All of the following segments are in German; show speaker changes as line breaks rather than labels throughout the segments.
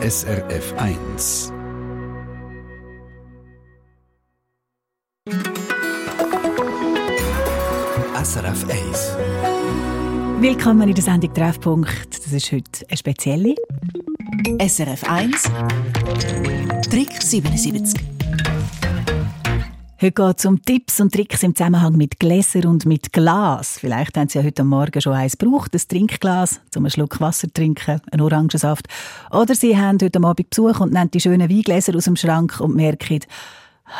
SRF 1. SRF 1.
Willkommen in der Sendung Treffpunkt. Das ist heute eine spezielle.
SRF 1 Trick 77
Heute geht es um Tipps und Tricks im Zusammenhang mit Gläser und mit Glas. Vielleicht haben Sie ja heute Morgen schon eins gebraucht, ein Trinkglas, um einen Schluck Wasser trinken, einen Orangensaft. Oder Sie haben heute Abend Besuch und nehmen die schönen Weingläser aus dem Schrank und merken,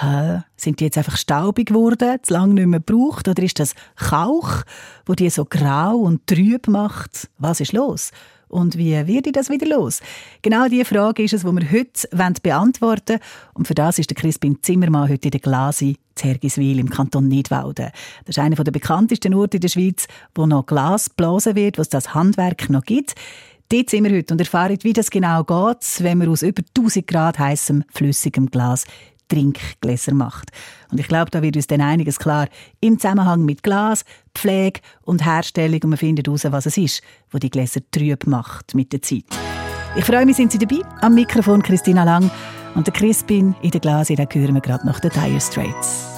Hä? Sind die jetzt einfach staubig geworden, zu lange nicht mehr gebraucht? Oder ist das Kauch, wo die so grau und trüb macht? Was ist los? Und wie wird das wieder los? Genau diese Frage ist es, die wir heute beantworten wollen. Und für das ist der Crispin Zimmermann heute in der Glasi Zergiswil im Kanton Nidwalden. Das ist einer der bekanntesten Orte in der Schweiz, wo noch Glas geblasen wird, wo es das Handwerk noch gibt. Dort sind wir heute und erfahren, wie das genau geht, wenn man aus über 1000 Grad heißem, flüssigem Glas Trinkgläser macht. Und ich glaube, da wird uns dann einiges klar im Zusammenhang mit Glas, Pflege und Herstellung und man findet heraus, was es ist, wo die Gläser trüb macht mit der Zeit. Ich freue mich, sind Sie dabei? Am Mikrofon Christina Lang und der Crispin in der Glas, da hören wir gerade noch den Dire Straits.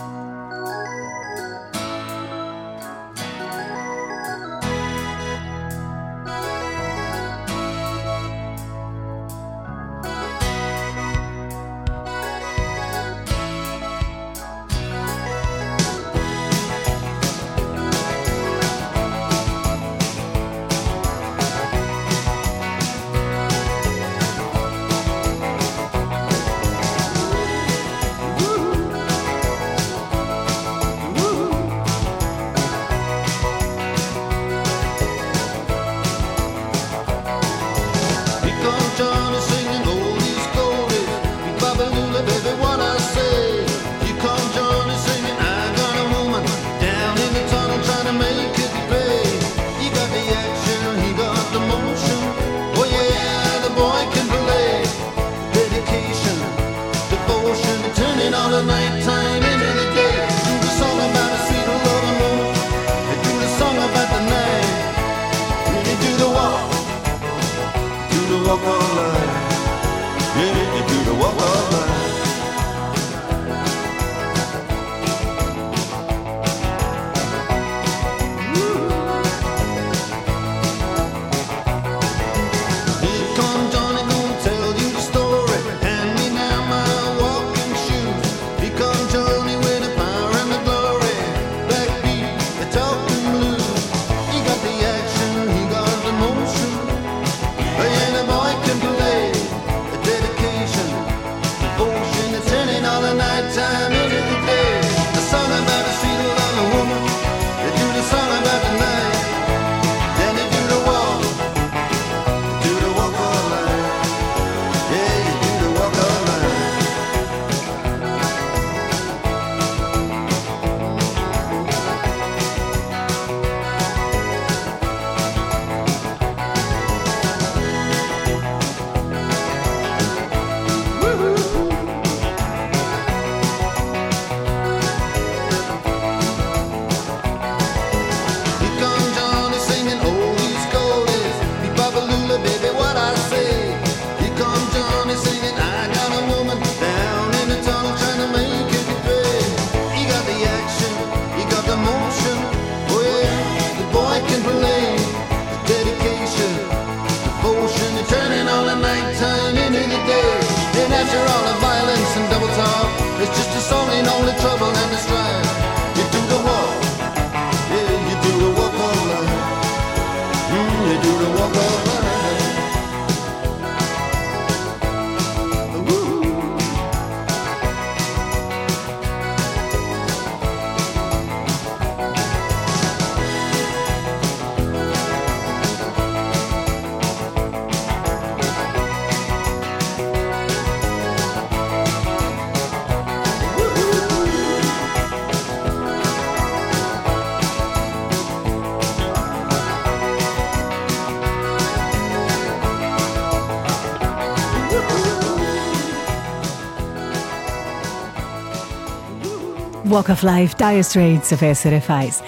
Walk of Life, Dire Straits auf SRF 1.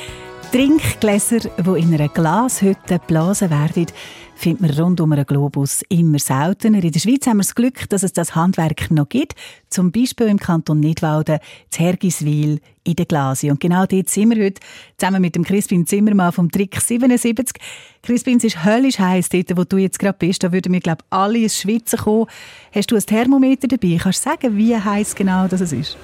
Trinkgläser, die in einer Glashütte geblasen werden,
findet man rund um einen Globus immer seltener. In der Schweiz haben wir das Glück, dass es das Handwerk noch gibt. Zum Beispiel im Kanton Nidwalden, zu Hergiswil in der Glasi. Und genau dort sind wir heute zusammen mit dem Crispin Zimmermann vom Trick 77. Crispin, es ist höllisch heiß dort, wo du jetzt gerade bist. Da würden wir, glaube ich, alle ins Schwitzen kommen. Hast du ein Thermometer dabei? Kannst du sagen, wie heiß genau das ist?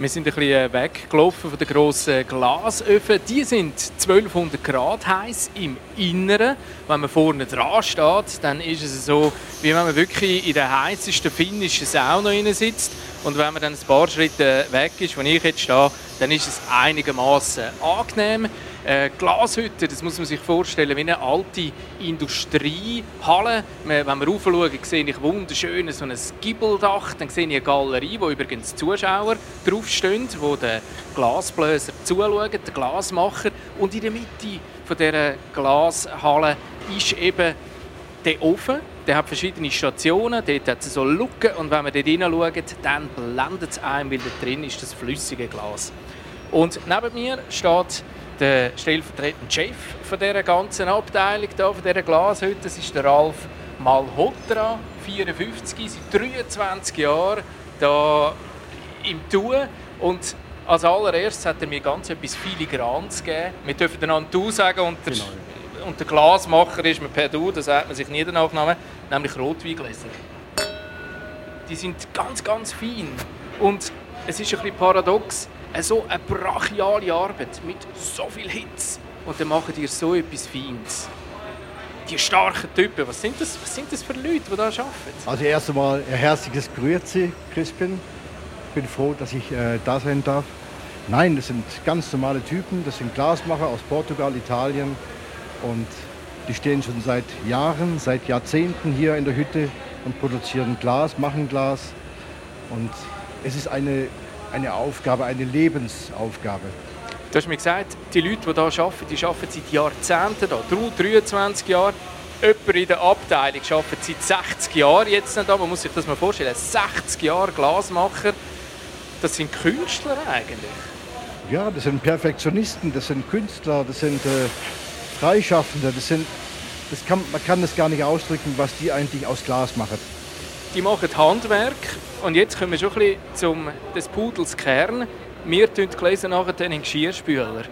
Wir sind ein bisschen äh, weggelaufen von den grossen Glasöfen. Die sind 1200 Grad heiß im Inneren. Wenn man vorne dran steht, dann ist es so, wie wenn man wirklich in der heißesten finnischen Sauna sitzt. Und wenn man dann ein paar Schritte weg ist, wo ich jetzt stehe, dann ist es einigermaßen angenehm. Äh, Glashütte, das muss man sich vorstellen, wie eine alte Industriehalle. Wenn wir raufschauen, sehe ich wunderschön so ein Gibbeldach. Dann sehe ich eine Galerie, wo übrigens Zuschauer draufstehen, wo der Glasbläser zuschauen, der Glasmacher. Und in der Mitte von dieser Glashalle ist eben der Ofen. Der hat verschiedene Stationen, dort hat es so Luken und wenn man dort hineinschaut, dann blendet es einem, weil da drin ist das flüssige Glas. Und neben mir steht der stellvertretende Chef von dieser ganzen Abteilung, hier, von dieser Glashütte. Das ist der Ralf Malhotra, 54, seit 23 Jahren hier im Tun. Und als allererstes hat er mir ganz etwas Filigranes gegeben. Wir dürfen einander «du» sagen und der, genau. und der Glasmacher ist mir per «du», das sagt man sich nie den Nachnamen, nämlich Rotweingläser. Die sind ganz, ganz fein. Und es ist ein bisschen paradox, so eine brachiale Arbeit mit so viel Hitze und dann machen die so etwas Feines. Die starken Typen, was sind das, was sind das für Leute, die da arbeiten?
Also erst einmal ein herzliches Grüezi, Crispin. Ich bin froh, dass ich äh, da sein darf. Nein, das sind ganz normale Typen, das sind Glasmacher aus Portugal, Italien und die stehen schon seit Jahren, seit Jahrzehnten hier in der Hütte und produzieren Glas, machen Glas. Und es ist eine eine Aufgabe, eine Lebensaufgabe.
Du hast mir gesagt, die Leute, die hier arbeiten, die arbeiten seit Jahrzehnten hier, 23 Jahre. Jemand in der Abteilung arbeitet seit 60 Jahren jetzt nicht da. Man muss sich das mal vorstellen. 60 Jahre Glasmacher, das sind Künstler eigentlich.
Ja, das sind Perfektionisten, das sind Künstler, das sind äh, Freischaffende, das sind, das kann, man kann das gar nicht ausdrücken, was die eigentlich aus Glas machen.
Die machen Handwerk und jetzt kommen wir schon ein bisschen zum des Pudels Kern. Wir tun die Gläser nachher in den Geschirrspüler.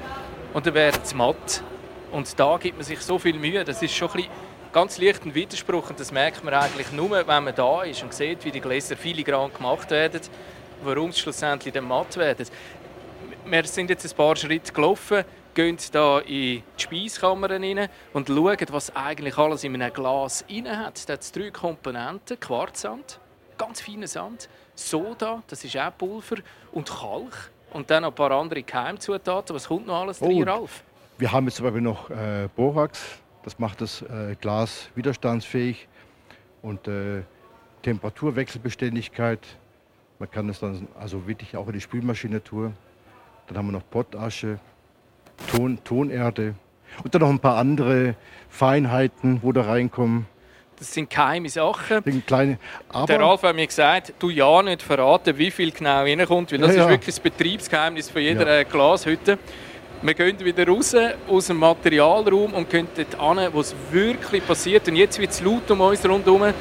Und dann werden es matt. Und da gibt man sich so viel Mühe. Das ist schon ein bisschen ganz leicht ein Widerspruch. Und das merkt man eigentlich nur, wenn man da ist und sieht, wie die Gläser filigran gemacht werden, warum sie schlussendlich dann matt werden. Wir sind jetzt ein paar Schritte gelaufen, gehen hier in die Speiskammer rein und schauen, was eigentlich alles in einem Glas rein hat. Da hat drei Komponenten, Quarzsand, ganz feiner Sand, Soda, das ist auch Pulver, und Kalk. Und dann noch ein paar andere Keimzutaten. Was kommt noch alles drin, oh, Ralf?
Wir haben jetzt zum Beispiel noch äh, Borax. Das macht das äh, Glas widerstandsfähig. Und äh, Temperaturwechselbeständigkeit. Man kann das dann also wirklich auch in die Spülmaschine tun. Dann haben wir noch Pottasche, Ton, Tonerde und dann noch ein paar andere Feinheiten, wo da reinkommen.
Das sind geheime Sachen.
Sind kleine,
der Ralf hat mir gesagt, du ja nicht verraten, wie viel genau reinkommt, weil das ja, ja. ist wirklich das Betriebsgeheimnis von jeder ja. Äh, Glashütte. Wir gehen wieder raus aus dem Materialraum und gehen dort an, wo es wirklich passiert. Und jetzt wird es laut um uns rundherum,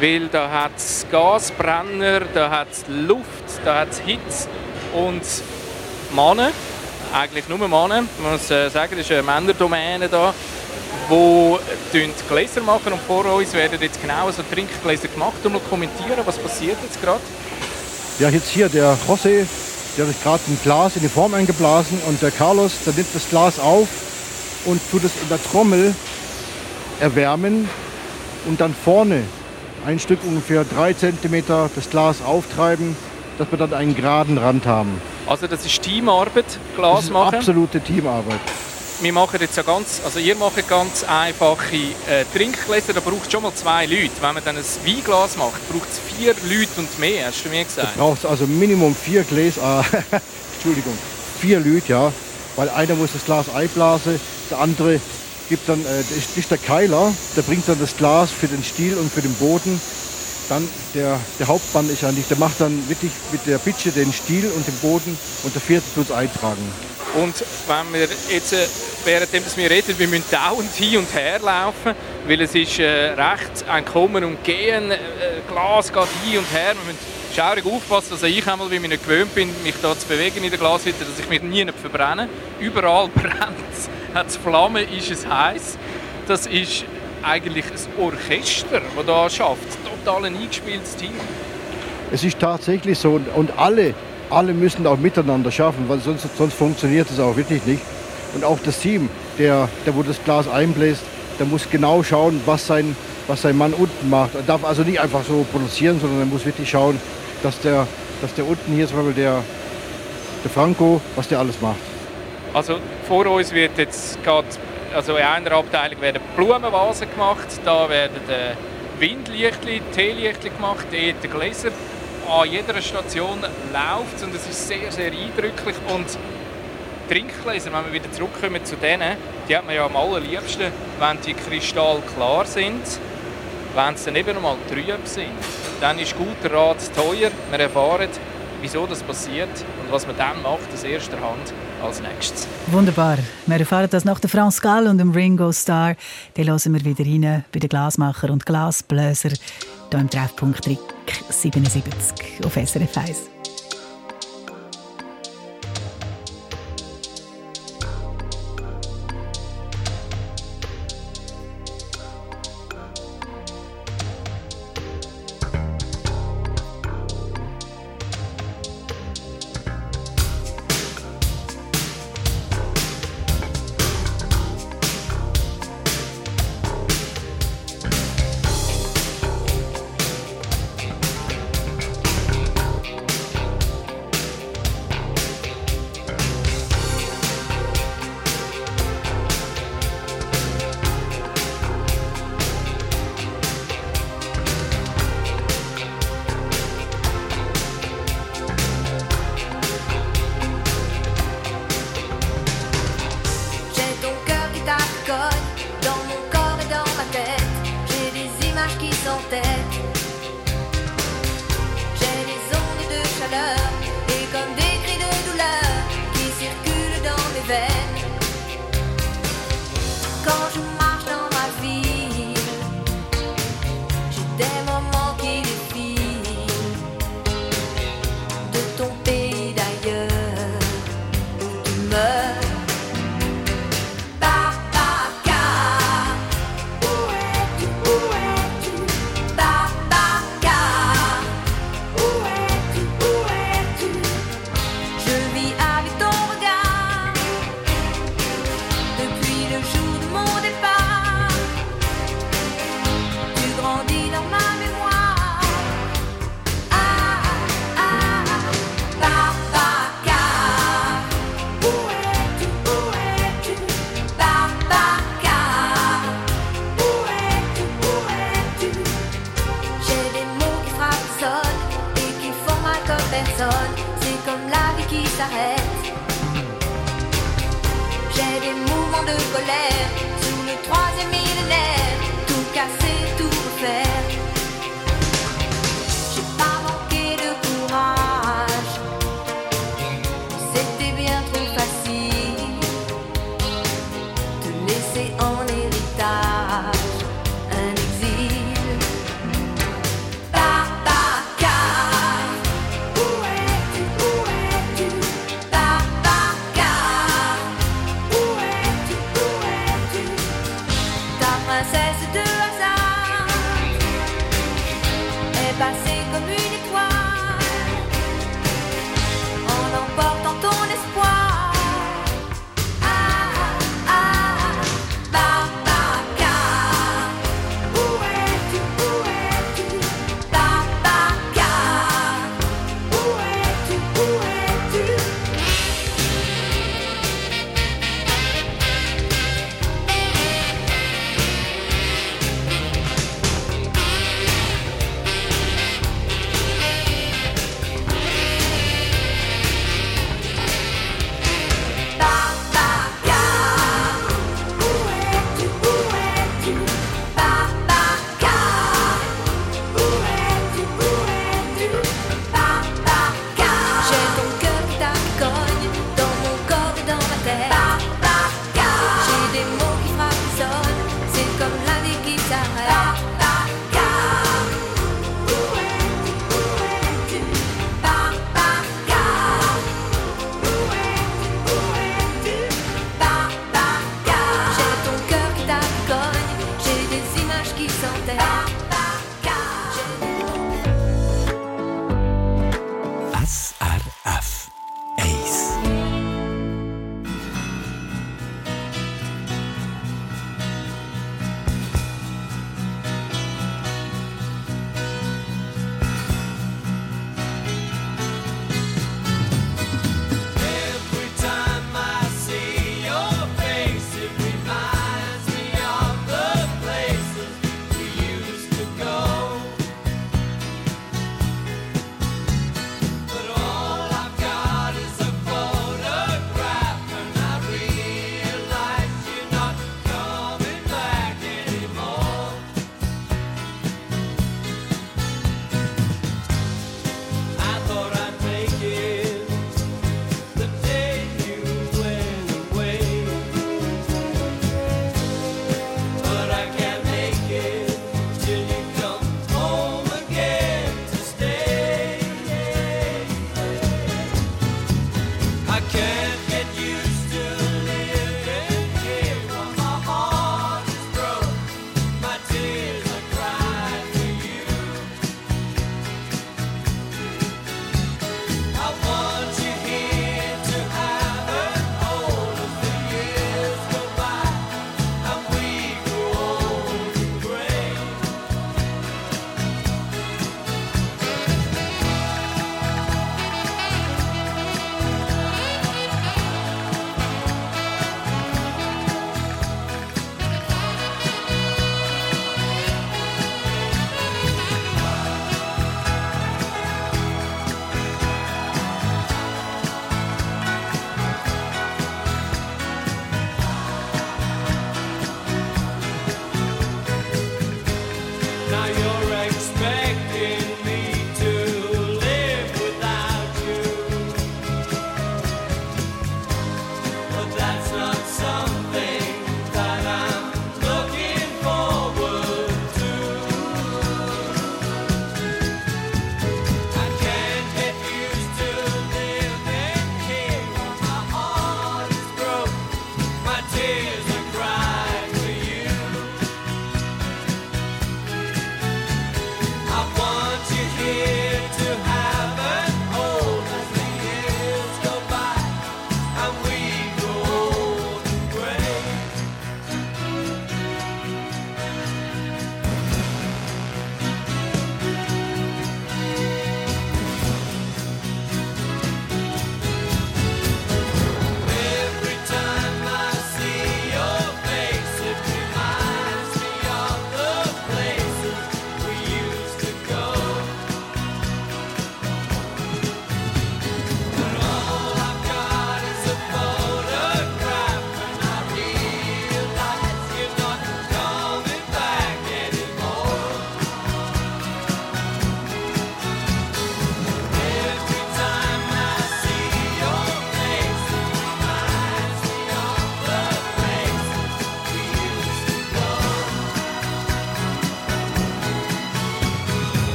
weil da hat es Gasbrenner, da hat es Luft, da hat es Hitze und Männer, eigentlich nur Männer, man muss äh, sagen, das ist eine Männerdomäne da, die Gläser machen und vor uns werden jetzt genau so Trinkgläser gemacht. Und noch kommentieren, was passiert jetzt gerade?
Ja, jetzt hier der José, der hat gerade ein Glas in die Form eingeblasen und der Carlos, der nimmt das Glas auf und tut es in der Trommel erwärmen und dann vorne ein Stück ungefähr drei Zentimeter das Glas auftreiben, dass wir dann einen geraden Rand haben.
Also das ist Teamarbeit, Glas das ist
Absolute Teamarbeit
wir machen jetzt ja ganz, also ihr macht ganz einfache äh, Trinkgläser, da braucht es schon mal zwei Leute. Wenn man dann ein Weinglas macht, braucht es vier Leute und mehr, hast du mir gesagt?
Du brauchst also Minimum vier Gläser, Entschuldigung, vier Leute, ja. Weil einer muss das Glas einblasen, der andere gibt dann, äh, das ist der Keiler, der bringt dann das Glas für den Stiel und für den Boden dann der, der Hauptmann ist eigentlich, der macht dann wirklich mit der Bitsche den Stiel und den Boden und der vierte tut es eintragen.
Und wenn wir jetzt, äh, währenddem wir reden, wir müssen dauernd hin und her laufen, weil es ist äh, recht ein Kommen und Gehen, äh, Glas geht hin und her. Wir müssen schaurig aufpassen, dass ich einmal, wie ich nicht gewöhnt bin, mich da zu bewegen in der Glashütte, dass ich mich nie verbrenne. Überall brennt es, hat es Flammen, ist es heiß. Das ist eigentlich ein Orchester, das da schafft. Total ein eingespieltes Team.
Es ist tatsächlich so und, und alle, alle müssen auch miteinander schaffen, weil sonst, sonst funktioniert es auch wirklich nicht. Und auch das Team, der, der wo das Glas einbläst, der muss genau schauen, was sein, was sein Mann unten macht. Er darf also nicht einfach so produzieren, sondern er muss wirklich schauen, dass der, dass der unten hier zum Beispiel der, der Franco, was der alles macht.
Also vor uns wird jetzt gerade also in einer Abteilung werden Blumenvasen gemacht, da werden äh, Windlichtli, gemacht, dort Gläser. An jeder Station läuft und es ist sehr, sehr eindrücklich. Und Trinkgläser, wenn wir wieder zurückkommen zu denen, die hat man ja am allerliebsten, wenn die kristallklar sind, wenn sie dann eben einmal trüb sind. Dann ist guter Rat teuer. Wir erfahren, wieso das passiert und was man dann macht aus erster Hand als nächstes.
Wunderbar. Wir erfahren das nach der France Gall und dem Ringo Starr. Dann hören wir wieder rein bei den Glasmacher und Glasbläser hier im Treffpunkt Trick 77 auf SRF 1.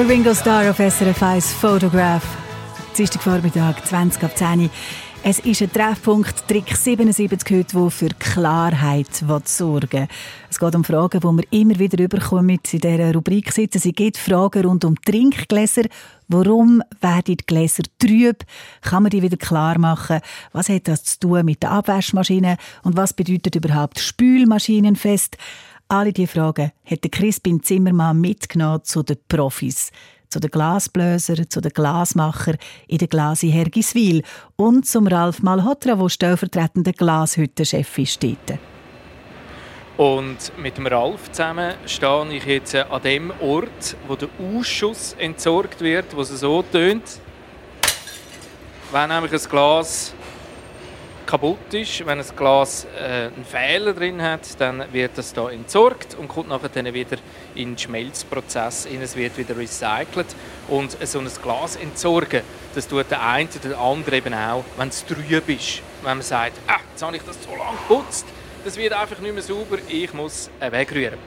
Der Ringo Starr auf SRF 1 Photograph. Dienstag Vormittag, 20 ab 10 Uhr. Es ist ein Treffpunkt, Trick 77 heute, der für Klarheit sorgen will. Es geht um Fragen, die wir immer wieder überkommen in dieser Rubrik sitzen. Sie geht Fragen rund um Trinkgläser. Warum werden die Gläser trüb? Kann man die wieder klar machen? Was hat das zu tun mit der Abwaschmaschine? Und was bedeutet überhaupt Spülmaschinenfest? Alle diese Fragen hat Crispin Zimmermann mitgenommen zu den Profis. Zu den Glasblösern, zu den Glasmacher in der Glasi Hergiswil und zum Ralf Malhotra, der stellvertretender Glashüttenchef ist. Dort.
Und mit dem Ralf zusammen stehe ich jetzt an dem Ort, wo der Ausschuss entsorgt wird, wo es so tönt. Wenn nämlich ein Glas kaputt ist, wenn ein Glas äh, einen Fehler drin hat, dann wird das da entsorgt und kommt nachher dann wieder in den Schmelzprozess. rein. Es wird wieder recycelt und so ein Glas entsorgen, das tut der eine oder der andere eben auch, wenn es trüb ist. Wenn man sagt, ah, jetzt habe ich das so lange geputzt, das wird einfach nicht mehr sauber, ich muss äh, wegrühren.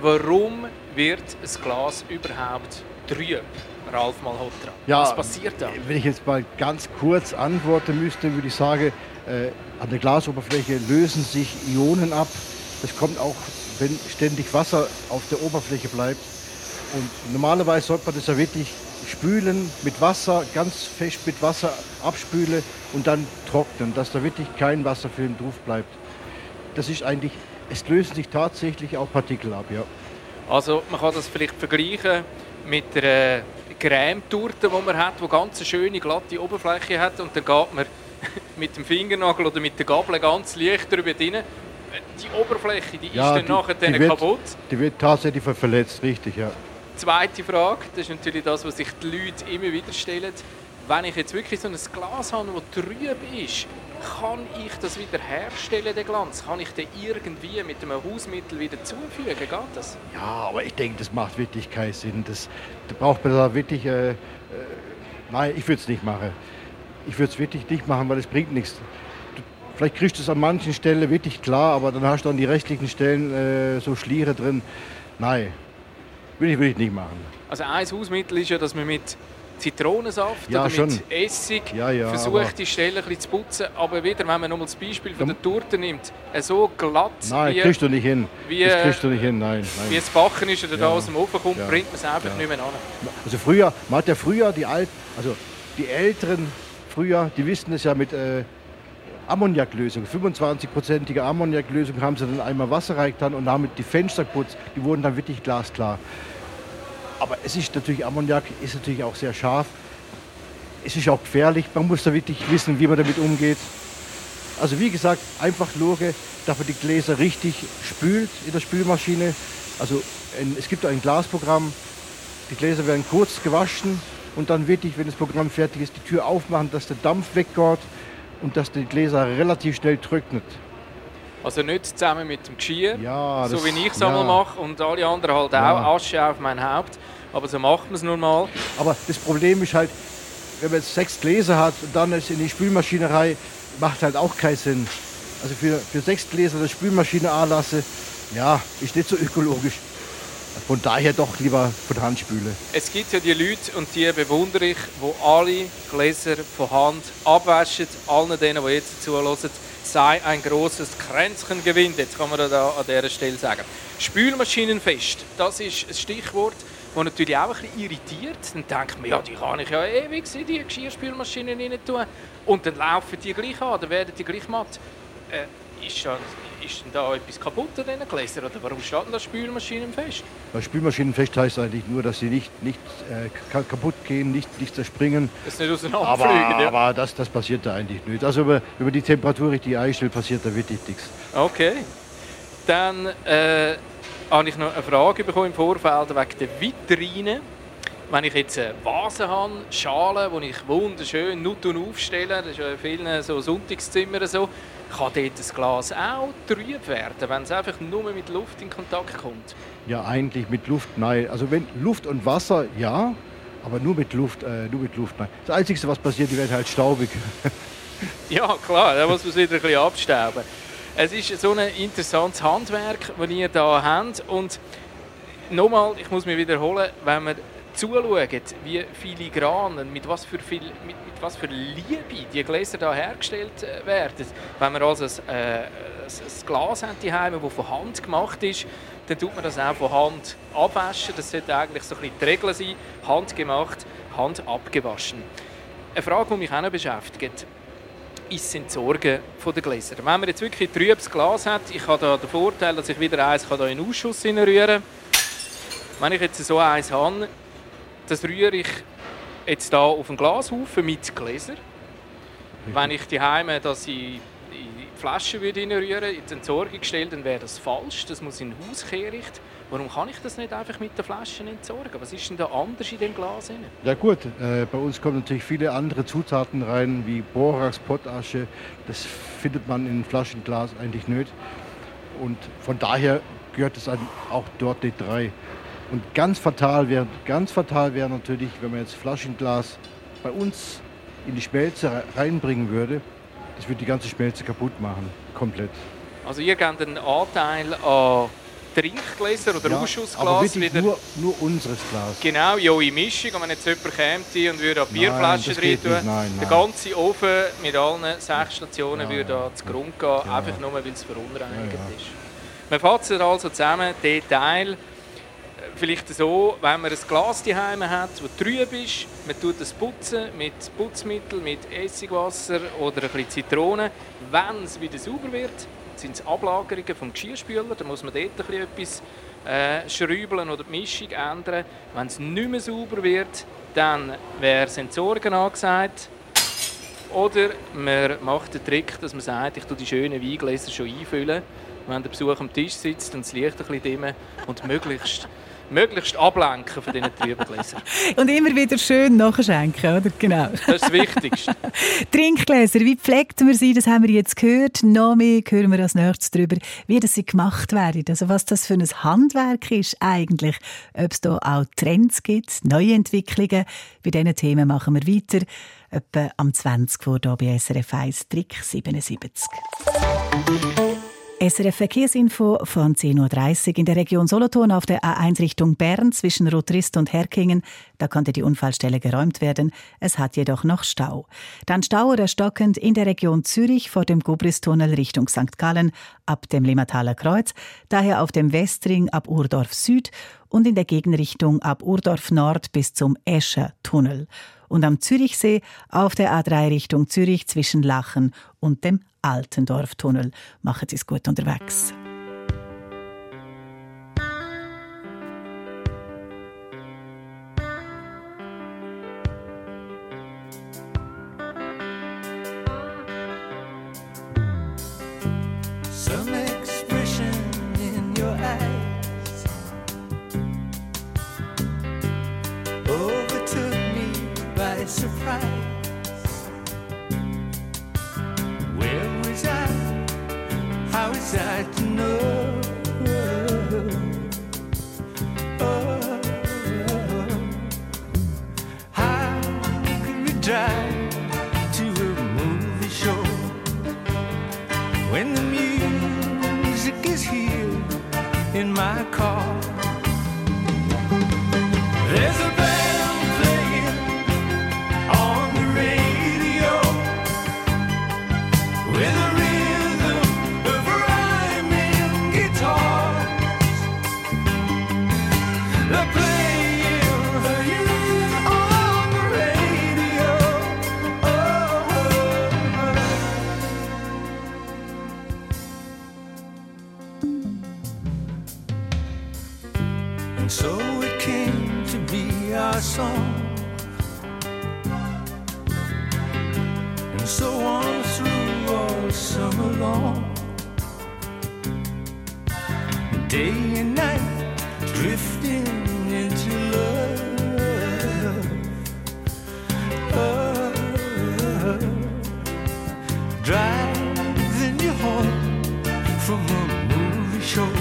Warum wird ein Glas überhaupt trüb? Ralf Malhotra.
Ja,
Was passiert da?
Wenn ich jetzt mal ganz kurz antworten müsste, würde ich sagen, äh, an der Glasoberfläche lösen sich Ionen ab. Das kommt auch, wenn ständig Wasser auf der Oberfläche bleibt. Und normalerweise sollte man das ja wirklich spülen mit Wasser, ganz fest mit Wasser abspülen und dann trocknen, dass da wirklich kein Wasserfilm drauf bleibt. Das ist eigentlich, es lösen sich tatsächlich auch Partikel ab, ja.
Also man kann das vielleicht vergleichen mit der Creme-Torte, die man hat, die ganz eine schöne, glatte Oberfläche hat und dann geht man mit dem Fingernagel oder mit der Gabel ganz leicht drüber rein. Die Oberfläche, die
Ja,
ist dann
die-
nachher
die wird-
kaputt.
Die wird tatsächlich ver- verletzt, richtig, ja.
Zweite Frage, das ist natürlich das, was sich die Leute immer wieder stellen. Wenn ich jetzt wirklich so ein Glas habe, das trüb ist, kann ich das wieder herstellen, den Glanz? Kann ich den irgendwie mit einem Hausmittel wieder zufügen? Geht das?
Ja, aber ich denke, das macht wirklich keinen Sinn. Das, da braucht man da wirklich. Äh, äh, nein, ich würde es nicht machen. Ich würde es wirklich nicht machen, weil es bringt nichts. Du, vielleicht kriegst du es an manchen Stellen wirklich klar, aber dann hast du an die restlichen Stellen äh, so Schliere drin. Nein, würde ich, würde ich nicht machen.
Also ein Hausmittel ist ja, dass man mit Zitronensaft
Ja,
oder
schon.
mit Essig
Ja, ja,
versucht, die Stelle ein bisschen zu putzen. Aber wieder, wenn man nochmal das Beispiel von der Torte nimmt, äh, so glatt
Nein,
wie,
kriegst du nicht hin.
wie,
das kriegst du nicht hin, nein.
wie
nein.
es backen ist oder da aus dem Ofen kommt, bringt man es einfach nicht mehr an.
Also früher, man hat ja früher die Alt, also die Älteren früher, die wissen es ja mit äh, Ammoniaklösung, 25-prozentige Ammoniaklösung haben sie dann einmal Wasser reingetan und damit die Fenster geputzt, die wurden dann wirklich glasklar. Aber es ist natürlich, Ammoniak ist natürlich auch sehr scharf. Es ist auch gefährlich, man muss da wirklich wissen, wie man damit umgeht. Also wie gesagt, einfach schauen, dass man die Gläser richtig spült in der Spülmaschine, Also ein, es gibt ein Glasprogramm, die Gläser werden kurz gewaschen und dann wirklich, wenn das Programm fertig ist, die Tür aufmachen, dass der Dampf weggeht und dass die Gläser relativ schnell trocknet.
Also nicht zusammen mit dem Geschirr,
Ja,
so wie ich es
ja.
einmal mache und alle anderen halt
Ja.
auch, Asche auf mein Haupt. Aber so macht man es nun mal.
Aber das Problem ist halt, wenn man jetzt sechs Gläser hat und dann ist in die Spülmaschinerei, macht halt auch keinen Sinn. Also für, für sechs Gläser die Spülmaschine anlasse, ja, ist nicht so ökologisch. Von daher doch lieber von Hand spüle.
Es gibt ja die Leute, und die bewundere ich, die alle Gläser von Hand abwaschen. Allen denen, die jetzt zuhören, sei ein großes Kränzchen gewinnt. Jetzt kann man da an dieser Stelle sagen. Spülmaschinenfest, das ist ein Stichwort, das natürlich auch ein bisschen irritiert. Dann denkt man, ja, die kann ich ja ewig in die Geschirrspülmaschine rein tun. Und dann laufen die gleich an, dann werden die gleich matt. Äh, ist, da, ist denn da etwas kaputt an diesen Gläsern? Oder warum steht denn das Spülmaschinenfest?
Bei Spülmaschinenfest heißt eigentlich nur, dass sie nicht, nicht äh, ka- kaputt gehen, nicht, nicht zerspringen.
Das nicht
Aber,
auseinanderfliegen, ja?
aber das, das passiert da eigentlich nicht. Also über, über die Temperatur richtig einstellen, passiert da wirklich nichts.
Okay. Dann äh, habe ich noch eine Frage bekommen im Vorfeld wegen der Vitrine. Wenn ich jetzt eine Vase habe, Schalen, die ich wunderschön nut und aufstelle, das ist ja in vielen so Sonntagszimmern so, kann dort das Glas auch trüb werden, wenn es einfach nur mit Luft in Kontakt kommt.
Ja, eigentlich mit Luft, nein. Also wenn Luft und Wasser, ja, aber nur mit Luft, äh, nur mit Luft, nein. Das Einzige, was passiert, die werden halt staubig.
Ja, klar, da muss man es wieder ein bisschen abstauben. Es ist so ein interessantes Handwerk, das ihr hier habt. Und nochmal, ich muss mich wiederholen, wenn man zuschaut, wie filigran, mit was für, viel, mit, mit was für Liebe die Gläser hier hergestellt äh, werden. Wenn man also ein, äh, ein Glas hat das von Hand gemacht ist, dann tut man das auch von Hand abwaschen. Das sollte eigentlich so ein bisschen die Regel sein. Handgemacht, Hand abgewaschen. Eine Frage, die mich auch noch beschäftigt, ist das Entsorgen der Gläser. Wenn man jetzt wirklich ein trübes Glas hat, ich habe da den Vorteil, dass ich wieder eins da in den Ausschuss hineinrühren kann. Wenn ich jetzt so eins habe, das rühre ich jetzt hier auf einen Glashaufen mit Gläser. Wenn ich die Heime das in, in die Flaschen würde in die Entsorgung stelle, dann wäre das falsch. Das muss in den Hauskehricht. Warum kann ich das nicht einfach mit den Flaschen entsorgen? Was ist denn da anders in dem Glas?
Ja gut, äh, bei uns kommen natürlich viele andere Zutaten rein, wie Borax, Potasche. Das findet man in Flaschenglas eigentlich nicht. Und von daher gehört es auch dort nicht rein. Und ganz fatal wäre ganz fatal wäre natürlich, wenn man jetzt Flaschenglas bei uns in die Schmelze re- reinbringen würde. Das würde die ganze Schmelze kaputt machen, komplett.
Also ihr gebt einen Anteil an Trinkgläser oder
Ja, aber
Ausschussglas
wirklich
wieder.
nur, nur unseres Glas.
Genau, ja, in Mischung. Und wenn jetzt jemand käme und würde eine Bierflasche
geht
tun,
nein,
der
nein.
ganze Ofen mit allen sechs Stationen
Ja,
würde
ja.
da zu Grund gehen, einfach nur, weil es verunreinigt
Ja, ja.
ist. Man fasst also zusammen, äh, vielleicht so, wenn man ein Glas daheim hat, das trüb ist, man tut es putzen mit Putzmittel, mit Essigwasser oder ein bisschen Zitrone. Wenn es wieder sauber wird, sind es Ablagerungen vom Geschirrspüler, dann muss man dort ein bisschen etwas äh, schrübeln oder die Mischung ändern. Wenn es nicht mehr sauber wird, dann wäre es Entsorgen angesagt. Oder man macht den Trick, dass man sagt, ich tue die schönen Weingläser schon einfüllen, wenn der Besuch am Tisch sitzt und das Licht ein bisschen dimmen und möglichst, möglichst ablenken von diesen trüben Gläsern.
Und immer wieder schön nachschenken, oder? Genau.
Das ist das Wichtigste.
Trinkgläser, wie pflegt man sie? Das haben wir jetzt gehört. Noch mehr hören wir als nächstes darüber, wie das sie gemacht werden. Also was das für ein Handwerk ist eigentlich. Ob es da auch Trends gibt, neue Entwicklungen. Bei diesen Themen machen wir weiter. Etwa am 20 vor hier bei SRF 1 Trick 77. SRF Verkehrsinfo von 10.30 Uhr in der Region Solothurn auf der A1 Richtung Bern zwischen Rotrist und Herkingen. Da konnte die Unfallstelle geräumt werden. Es hat jedoch noch Stau. Dann Stau oder stockend in der Region Zürich vor dem Gubristunnel Richtung St. Gallen ab dem Limataler Kreuz, daher auf dem Westring ab Urdorf Süd und in der Gegenrichtung ab Urdorf Nord bis zum Escher Tunnel. Und am Zürichsee auf der A3 Richtung Zürich zwischen Lachen und dem Altendorftunnel. Machen Sie es gut unterwegs.
day and night, drifting into love. Oh, driving you home from a movie show,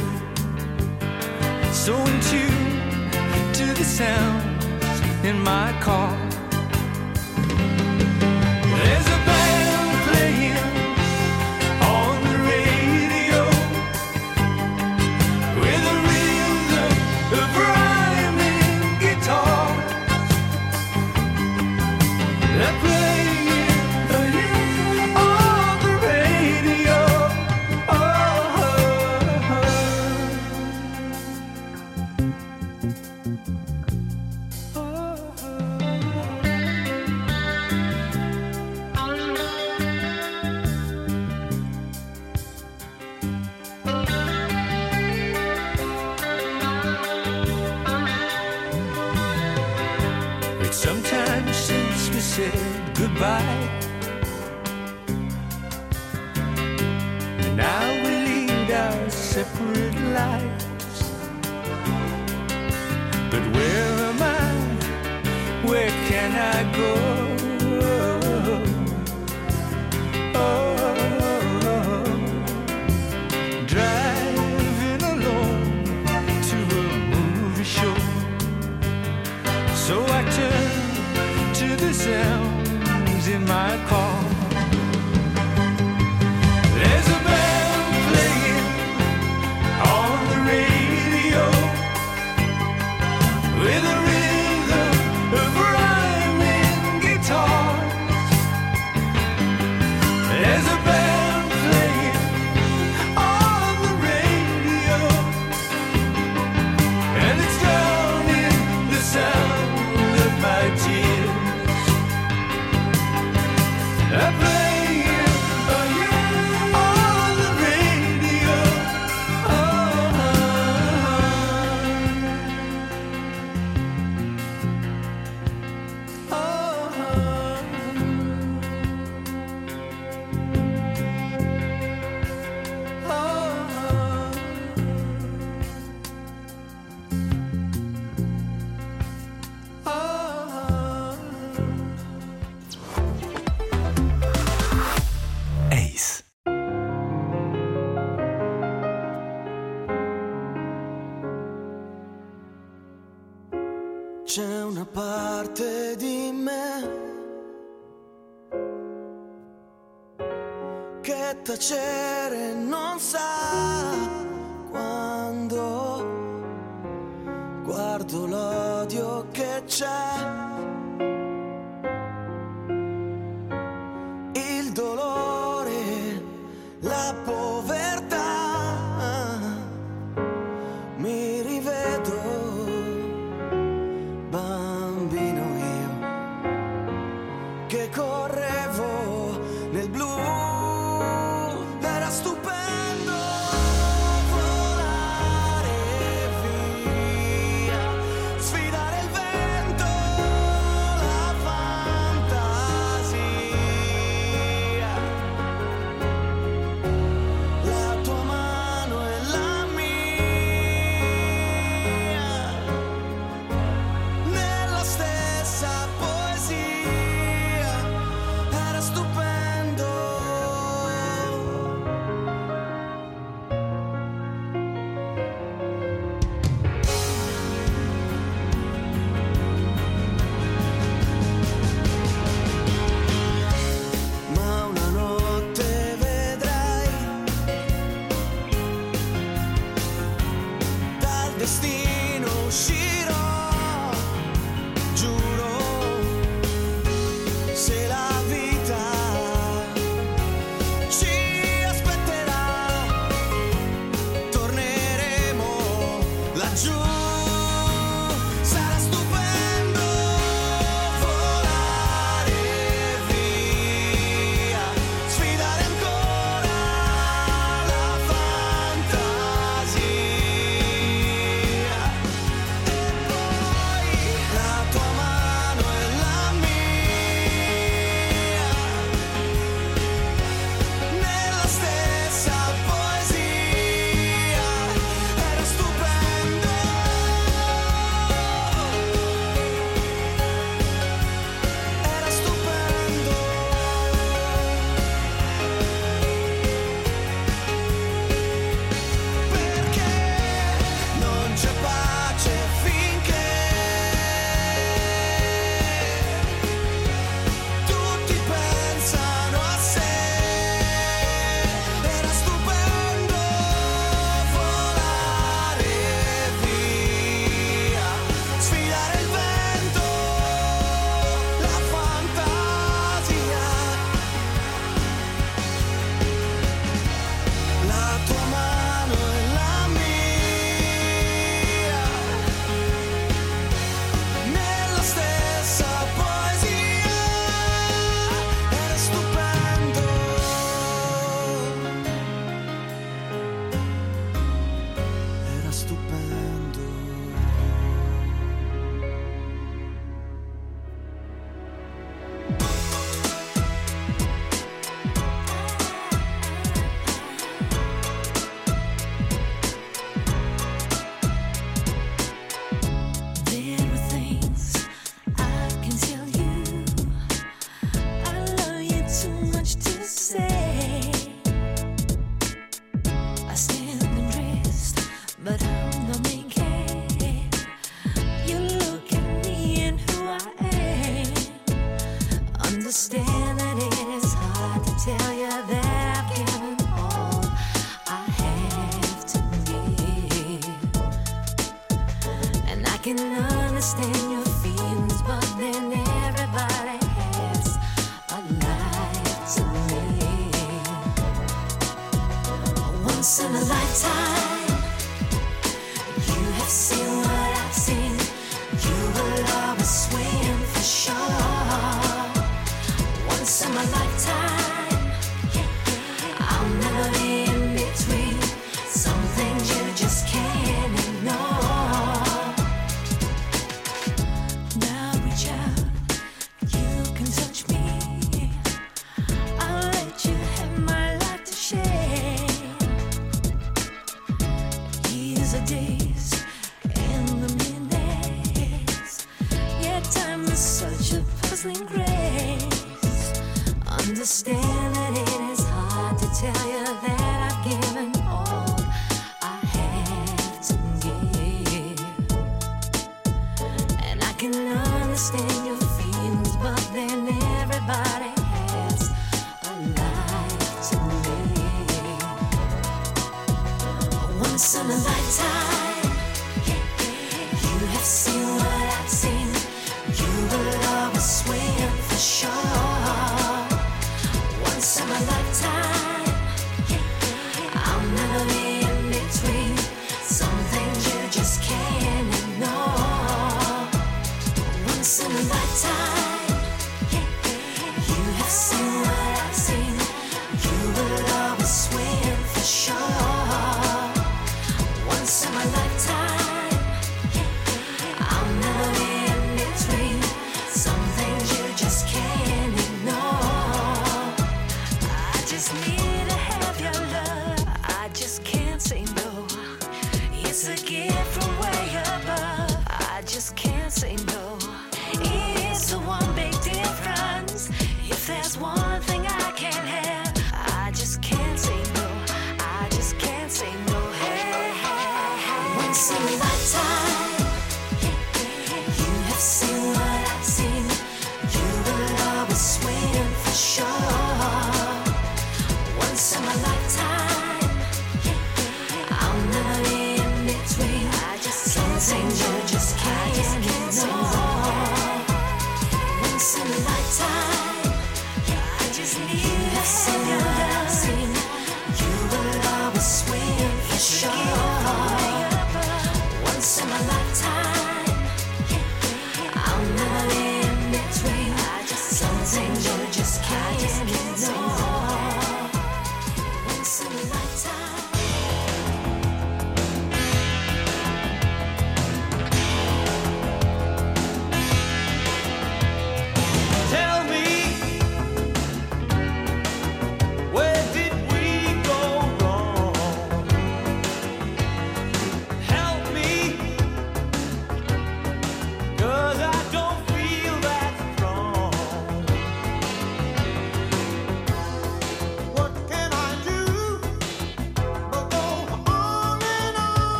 so in tune to the sounds in my car.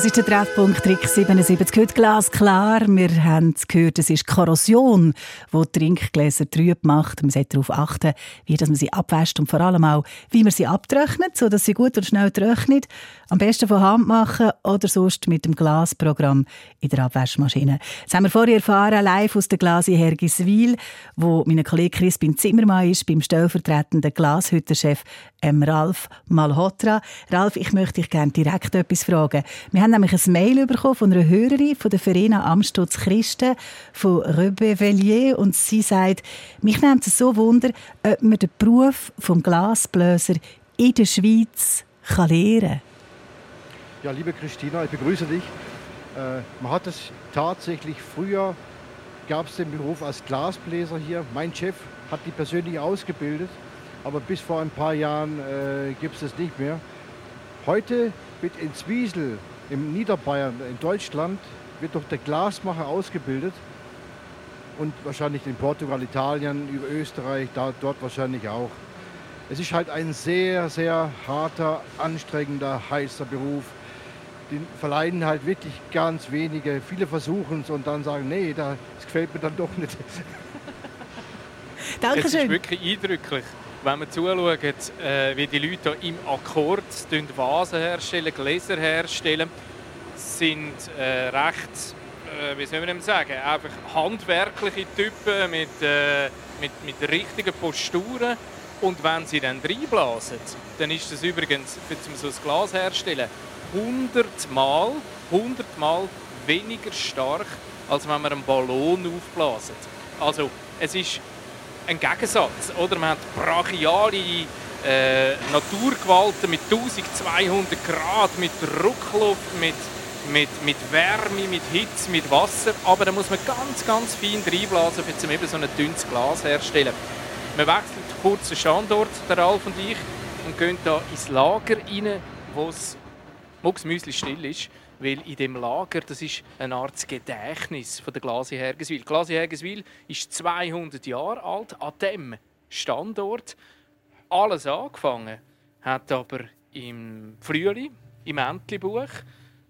Das ist der Treffpunkt Trick 77. Heute glasklar. Wir haben gehört, es ist Korrosion, die Trinkgläser trüb macht. Man sollte darauf achten, wie dass man sie abwäscht und vor allem auch, wie man sie abtrocknet, sodass sie gut und schnell trocknet. Am besten von Hand machen oder sonst mit dem Glasprogramm in der Abwaschmaschine. Das haben wir vorher erfahren, live aus der Glasi Hergiswil, wo mein Kollege Crispin Zimmermann ist, beim stellvertretenden Glashütterchef ähm, Ralf Malhotra. Ralf, ich möchte dich gerne direkt etwas fragen. Wir haben nämlich ein Mail bekommen von einer Hörerin von der Verena Amstutz Christen von Rebevelier und sie sagt, mich nimmt es so wunder, ob man den Beruf vom Glasblöser in der Schweiz kann lernen kann.
Ja, liebe Christina, ich begrüße dich. Äh, man hat es tatsächlich früher, gab es den Beruf als Glasbläser hier. Mein Chef hat die persönlich ausgebildet, aber bis vor ein paar Jahren äh, gibt es das nicht mehr. Heute wird in Zwiesel, im Niederbayern, in Deutschland, wird doch der Glasmacher ausgebildet. Und wahrscheinlich in Portugal, Italien, über Österreich, da, dort wahrscheinlich auch. Es ist halt ein sehr, sehr harter, anstrengender, heißer Beruf. Den verleiden halt wirklich ganz wenige. Viele versuchen es und dann sagen, nee, das gefällt mir dann doch nicht.
Es ist
Dankeschön.
wirklich eindrücklich, wenn man zuschaut, äh, wie die Leute im Akkord Vasen herstellen, Gläser herstellen, sind äh, recht, äh, wie soll man dem sagen, einfach handwerkliche Typen mit, äh, mit, mit richtigen Posturen. Und wenn sie dann reinblasen, dann ist das übrigens, zum so ein Glas herstellen, 100 Mal, 100 Mal weniger stark, als wenn man einen Ballon aufblasen. Also es ist ein Gegensatz. Oder? Man hat brachiale äh, Naturgewalten mit 1200 Grad, mit Druckluft, mit, mit, mit Wärme, mit Hitze, mit Wasser. Aber da muss man ganz, ganz fein reinblasen, um eben so ein dünnes Glas herstellen. Wir wechseln kurz den Standort, der Ralf und ich, und gehen hier ins Lager rein, wo es mucksmüsli still ist. Weil in dem Lager, das ist eine Art Gedächtnis von der Glasi Hergeswil. Glasi Hergeswil ist 200 Jahre alt an dem Standort. Alles angefangen hat aber im Frühling, im Entlebuch.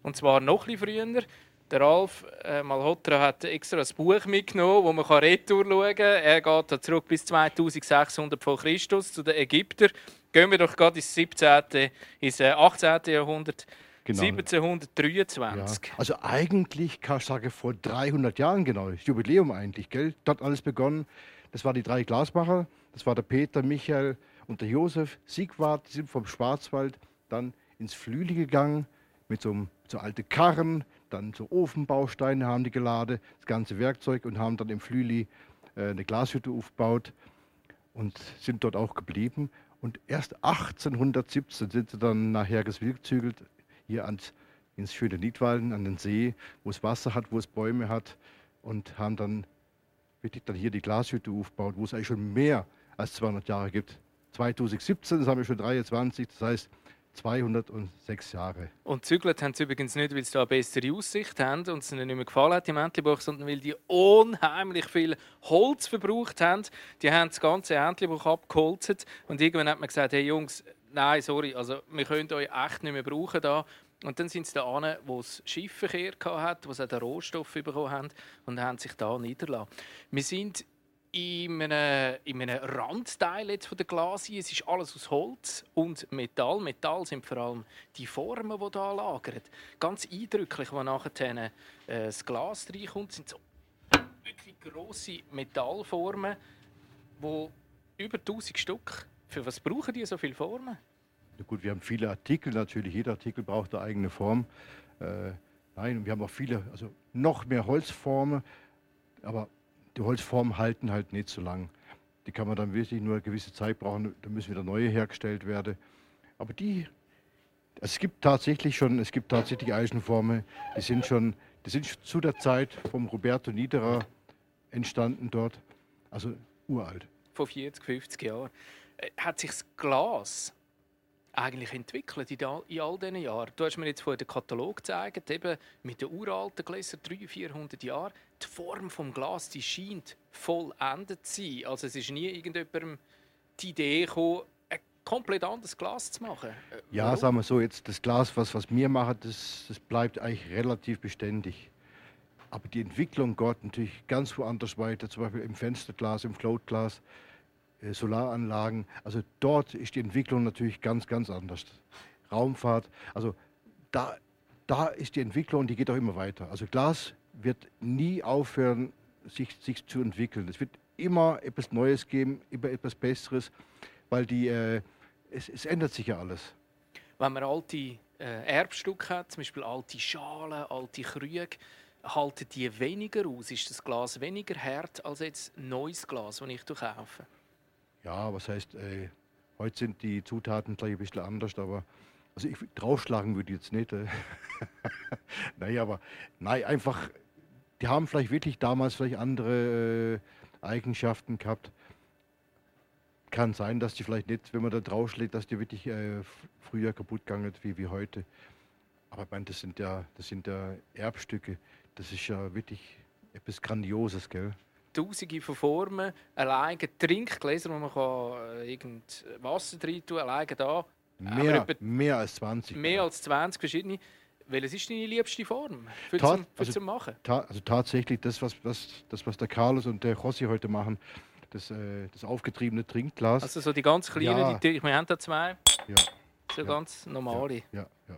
Und zwar noch ein bisschen früher. Der Ralf äh, Malhotra hat extra ein Buch mitgenommen, wo man retour schauen kann. Er geht zurück bis 2600 vor Christus zu den Ägyptern. Gehen wir doch gerade ins 17., ins äh, 18. Jahrhundert.
Genau.
1723.
Ja, also eigentlich kann ich sagen, vor 300 Jahren genau, das Jubiläum eigentlich, gell? Dort alles begonnen. Das waren die drei Glasmacher, das war der Peter, Michael und der Josef Siegwart, die sind vom Schwarzwald dann ins Flüli gegangen mit so, einem- so alten Karren, dann so Ofenbausteine haben die geladen, das ganze Werkzeug und haben dann im Flüli äh, eine Glashütte aufgebaut und sind dort auch geblieben. Und erst 1817 sind sie dann nach Hergeswil gezügelt, hier ans, ins schöne Niedwalden, an den See, wo es Wasser hat, wo es Bäume hat und haben dann wirklich dann hier die Glashütte aufgebaut, wo es eigentlich schon mehr als 200 Jahre gibt. 2017, das haben wir schon 23, das heißt 206 Jahre.
Und zügelt haben sie übrigens nicht, weil sie da eine bessere Aussicht haben und es ihnen nicht mehr gefallen hat im Entlebuch, sondern weil die unheimlich viel Holz verbraucht haben. Die haben das ganze Entlebuch abgeholzt und irgendwann hat man gesagt, hey Jungs, nein, sorry, also wir können euch echt nicht mehr brauchen da. Und dann sind sie da an, wo es Schiffverkehr hat, wo sie den Rohstoff bekommen haben und haben sich da niederlassen. Wir sind in einem, in einem Randteil jetzt von der Glasie. Es ist alles aus Holz und Metall. Metall sind vor allem die Formen, die hier lagern. Ganz eindrücklich, wenn nachher äh, das Glas reinkommt, sind so wirklich grosse Metallformen, die über 1000 Stück. Für was brauchen die so viele Formen?
Na gut, wir haben viele Artikel natürlich, jeder Artikel braucht eine eigene Form. Äh, nein, und wir haben auch viele, also noch mehr Holzformen, aber die Holzformen halten halt nicht so lang. Die kann man dann wirklich nur eine gewisse Zeit brauchen, dann müssen wieder neue hergestellt werden. Aber die, es gibt tatsächlich schon, es gibt tatsächlich Eichenformen, die sind schon, die sind zu der Zeit vom Roberto Niederer entstanden dort, also uralt.
Vor 40, 50 Jahren. Hat sich das Glas eigentlich entwickelt in all, in all diesen Jahren? Du hast mir jetzt vorhin den Katalog gezeigt, eben mit den uralten Gläsern, 300, 400 Jahre. Die Form des Glas die scheint vollendet zu sein. Also es ist nie irgendjemandem die Idee gekommen, eine komplett anderes Glas zu machen. Äh,
Ja, sagen wir so, jetzt das Glas, was, was wir machen, das, das bleibt eigentlich relativ beständig. Aber die Entwicklung geht natürlich ganz woanders weiter, zum Beispiel im Fensterglas, im Floatglas, Solaranlagen. Also dort ist die Entwicklung natürlich ganz, ganz anders. Raumfahrt, also da, da ist die Entwicklung, die geht auch immer weiter. Also Glas wird nie aufhören, sich, sich zu entwickeln. Es wird immer etwas Neues geben, immer etwas Besseres, weil die, äh, es, es ändert sich ja alles.
Wenn man alte äh, Erbstücke hat, zum Beispiel alte Schalen, alte Krüge, halten die weniger aus? Ist das Glas weniger hart als jetzt neues Glas, das ich kaufe?
Ja, was heißt, äh, heute sind die Zutaten gleich ein bisschen anders, aber also ich draufschlagen würde jetzt nicht. Äh. nein, aber nein, einfach, die haben vielleicht wirklich damals vielleicht andere äh, Eigenschaften gehabt. Kann sein, dass die vielleicht nicht, wenn man da draufschlägt, dass die wirklich äh, früher kaputt gegangen wie, wie heute. Aber ich meine, das sind ja, das sind ja Erbstücke. Das ist ja wirklich etwas Grandioses, gell?
Tausende von Formen, alleine Trinkgläser, wo man kann, äh, irgend Wasser rein tun alleine da.
Mehr, mehr als 20.
mehr als 20 verschiedene. Welches ist deine liebste Form für,
Tat-
zum, für
also-
zum Machen?
Ta also tatsächlich das was, was, das, was der Carlos und der Jossi heute machen, das, äh, das aufgetriebene Trinkglas.
Also so die ganz kleinen,
Ja.
die, wir haben da zwei,
ja,
so
Ja.
ganz normale.
ja, ja.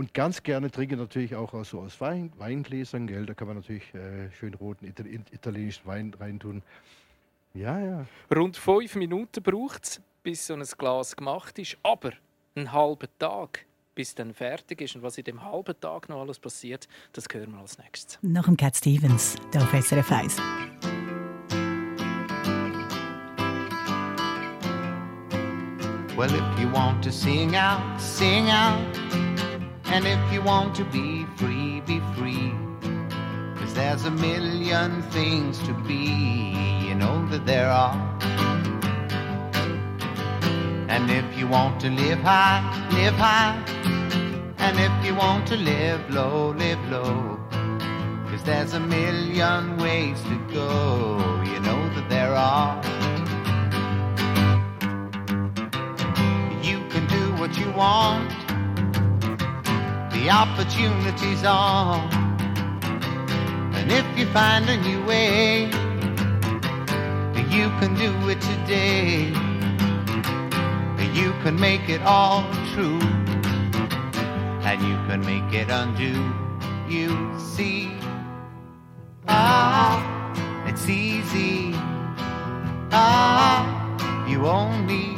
Und ganz gerne trinke natürlich auch aus, so aus Wein, Weingläsern, gell? Da kann man natürlich äh, schön roten Ital italienischen Wein reintun. Ja, ja.
Rund fünf Minuten braucht es, bis so ein Glas gemacht ist, aber einen halben Tag, bis dann fertig ist. Und was in dem halben Tag noch alles passiert, das hören wir als nächstes.
Nach dem Cat Stevens, der auf SRF 1.
Well, if you want to sing out, sing out. And if you want to be free, be free. Cause there's a million things to be, you know that there are. And if you want to live high, live high. And if you want to live low, live low. Cause there's a million ways to go, you know that there are. You can do what you want. The opportunities are. And if you find a new way, you can do it today. You can make it all true. And you can make it undo. You see. Ah, it's easy. Ah, you only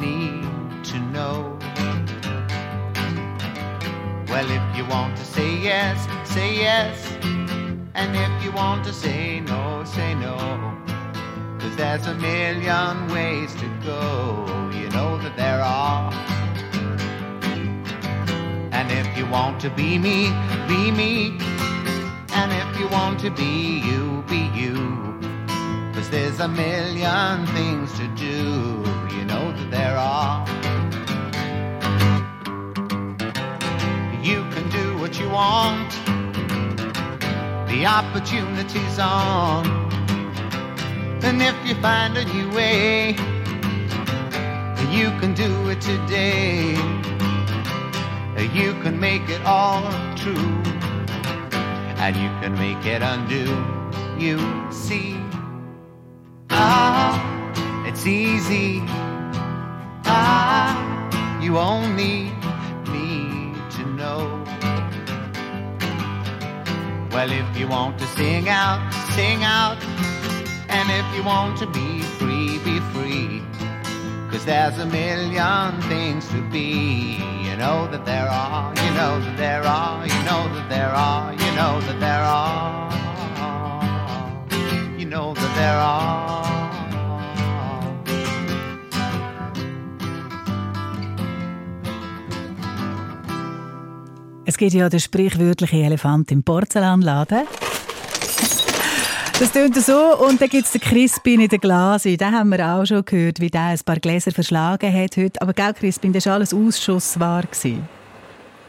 need to know. Well, if you want to say yes, say yes. And if you want to say no, say no. Cause there's a million ways to go. You know that there are. And if you want to be me, be me. And if you want to be you, be you. Cause there's a million things to do. You know that there are. You want. The opportunity's on. And if you find a new way, you can do it today. You can make it all true. And you can make it undo. You see. Ah, it's easy. Ah, you only Well, if you want to sing out, sing out. And if you want to be free, be free. Cause there's a million things to be. You know that there are, you know that there are, you know that there are, you know that there are. You know that there are.
Es gibt ja den sprichwörtlichen Elefant im Porzellanladen. Das tönt so. Und dann gibt es den Crispin in der Glase. Den haben wir auch schon gehört, wie der ein paar Gläser verschlagen hat heute. Aber gell, Crispin, das war alles Ausschussware.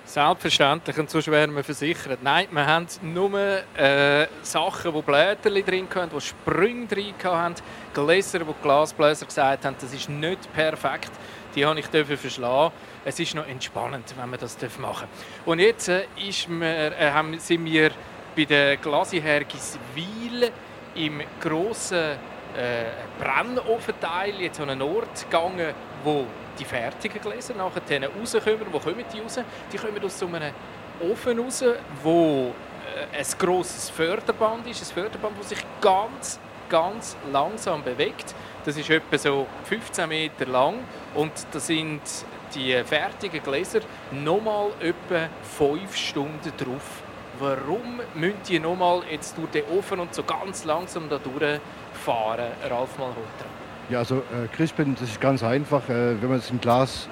Selbstverständlich, und sonst wären wir versichert. Nein, wir haben nur äh, Sachen, die Blätter drin haben, die Sprünge drin haben, Gläser, die Glasbläser gesagt haben, das ist nicht perfekt. Die habe ich verschlagen. Es ist noch entspannend, wenn wir das machen Und jetzt äh, ist mir, äh, sind wir bei der Glasiher Giswil im grossen äh, Brennofenteil jetzt an einen Ort gegangen, wo die fertigen Gläser nachher rauskommen. Wo kommen die raus? Die kommen aus so einem Ofen raus, wo äh, ein grosses Förderband ist. Ein Förderband, das sich ganz, ganz langsam bewegt. Das ist etwa so 15 Meter lang und da sind die fertigen Gläser nochmal etwa 5 Stunden drauf. Warum müssen die nochmal jetzt durch den Ofen und so ganz langsam da durchfahren, Ralf Malhotra?
Ja, also äh, Crispin, das ist ganz einfach. Äh, wenn man es im Glas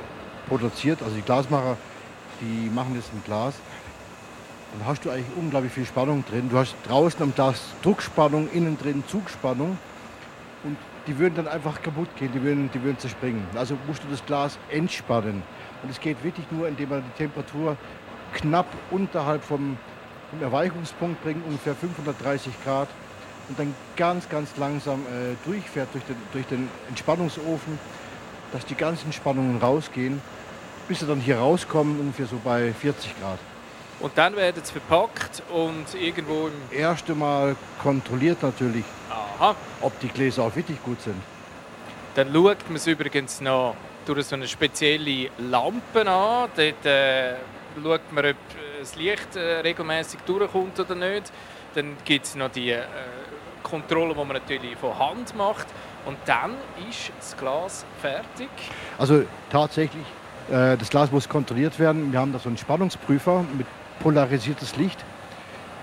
produziert, also die Glasmacher, die machen das im Glas, dann hast du eigentlich unglaublich viel Spannung drin. Du hast draußen am Glas Druckspannung, innen drin Zugspannung und die würden dann einfach kaputt gehen, die würden, die würden zerspringen. Also musst du das Glas entspannen. Und es geht wirklich nur, indem man die Temperatur knapp unterhalb vom, vom Erweichungspunkt bringt, ungefähr 530 Grad und dann ganz, ganz langsam äh, durchfährt durch den, durch den Entspannungsofen, dass die ganzen Spannungen rausgehen, bis sie dann hier rauskommen, ungefähr so bei 40 Grad.
Und dann werden sie verpackt und irgendwo im...
Erste Mal kontrolliert natürlich,
Aha.
ob die Gläser auch wirklich gut sind.
Dann schaut man es übrigens noch durch so eine spezielle Lampe an. Dort äh, schaut man, ob das Licht äh, regelmäßig durchkommt oder nicht. Dann gibt es noch die äh, Kontrolle, die man natürlich von Hand macht. Und dann ist das Glas fertig.
Also tatsächlich, äh, das Glas muss kontrolliert werden. Wir haben da so einen Spannungsprüfer mit polarisiertes Licht.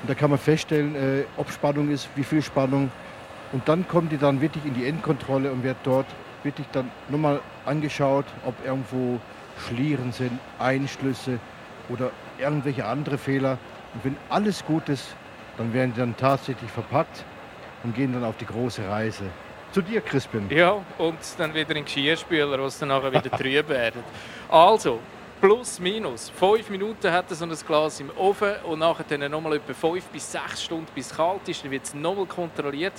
Und da kann man feststellen, äh, ob Spannung ist, wie viel Spannung. Und dann kommt die dann wirklich in die Endkontrolle und wird dort wirklich dann nochmal angeschaut, ob irgendwo Schlieren sind, Einschlüsse oder irgendwelche andere Fehler. Und wenn alles gut ist, dann werden die dann tatsächlich verpackt und gehen dann auf die große Reise. Zu dir, Crispin.
Ja, und dann wieder in Geschirrspüler, was dann nachher wieder trüb werden. Also, plus minus. Fünf Minuten hat so ein Glas im Ofen und nachher dann nochmal etwa fünf bis sechs Stunden, bis es kalt ist. Dann wird es nochmal kontrolliert.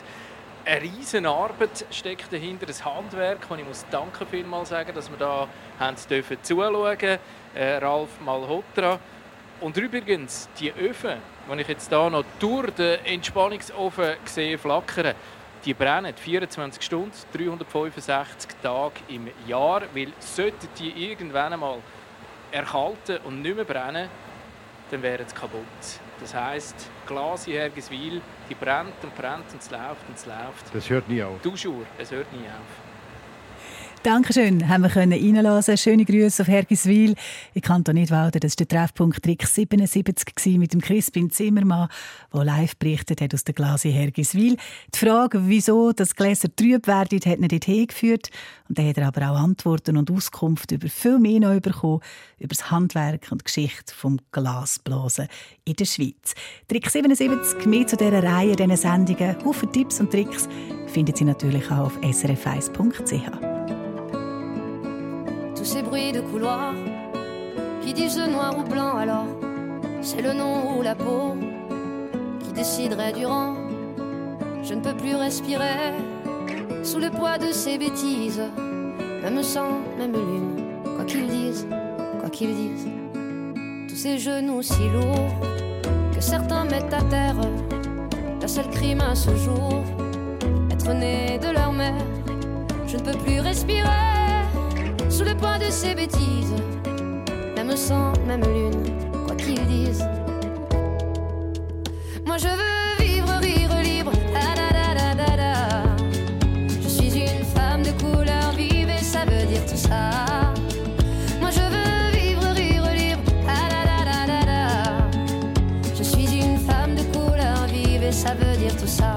Eine riesen Arbeit steckt dahinter, ein Handwerk, und ich muss danke vielmals sagen, dass wir da haben dürfen zuschauen äh, Ralf Malhotra. Und übrigens, die Öfen, die ich jetzt hier noch durch den Entspannungsofen sehe flackern, die brennen 24 Stunden, 365 Tage im Jahr, weil sollten die irgendwann einmal erkalten und nicht mehr brennen, dann wären sie kaputt. Das heisst, Glas in Hergiswil, die brennt und brennt und es läuft und es läuft.
Das hört nie auf.
Du Schur, es hört nie auf.
Dankeschön, haben wir können reinlassen. Schöne Grüße auf Hergiswil. Ich kann da nicht walten, das war der Treffpunkt Trick 77 gewesen mit dem Crispin Zimmermann, der live berichtet hat aus der Glase Hergiswil. Die Frage, wieso das Gläser trüb werden, hat ihn dort hingeführt. Und dann hat er aber auch Antworten und Auskunft über viel mehr noch bekommen, über das Handwerk und die Geschichte vom Glasblasen in der Schweiz. Trick 77, mehr zu dieser Reihe, diesen Sendungen, Haufen Tipps und Tricks, finden Sie natürlich auch auf srf1.ch.
ces bruits de couloir. Qui disent noir ou blanc alors c'est le nom ou la peau qui déciderait du rang. Je ne peux plus respirer sous le poids de ces bêtises. Même sang même lune quoi qu'ils disent quoi qu'ils disent. Tous ces genoux si lourds que certains mettent à terre. Leur seul crime à ce jour être né de leur mère. Je ne peux plus respirer sous le poids de ces bêtises, même sang, même lune, quoi qu'ils disent. Moi je veux vivre rire libre, da. Je suis une femme de couleur, vivée, ça veut dire tout ça. Moi je veux vivre rire libre. Je suis une femme de couleur, vive, ça veut dire tout ça.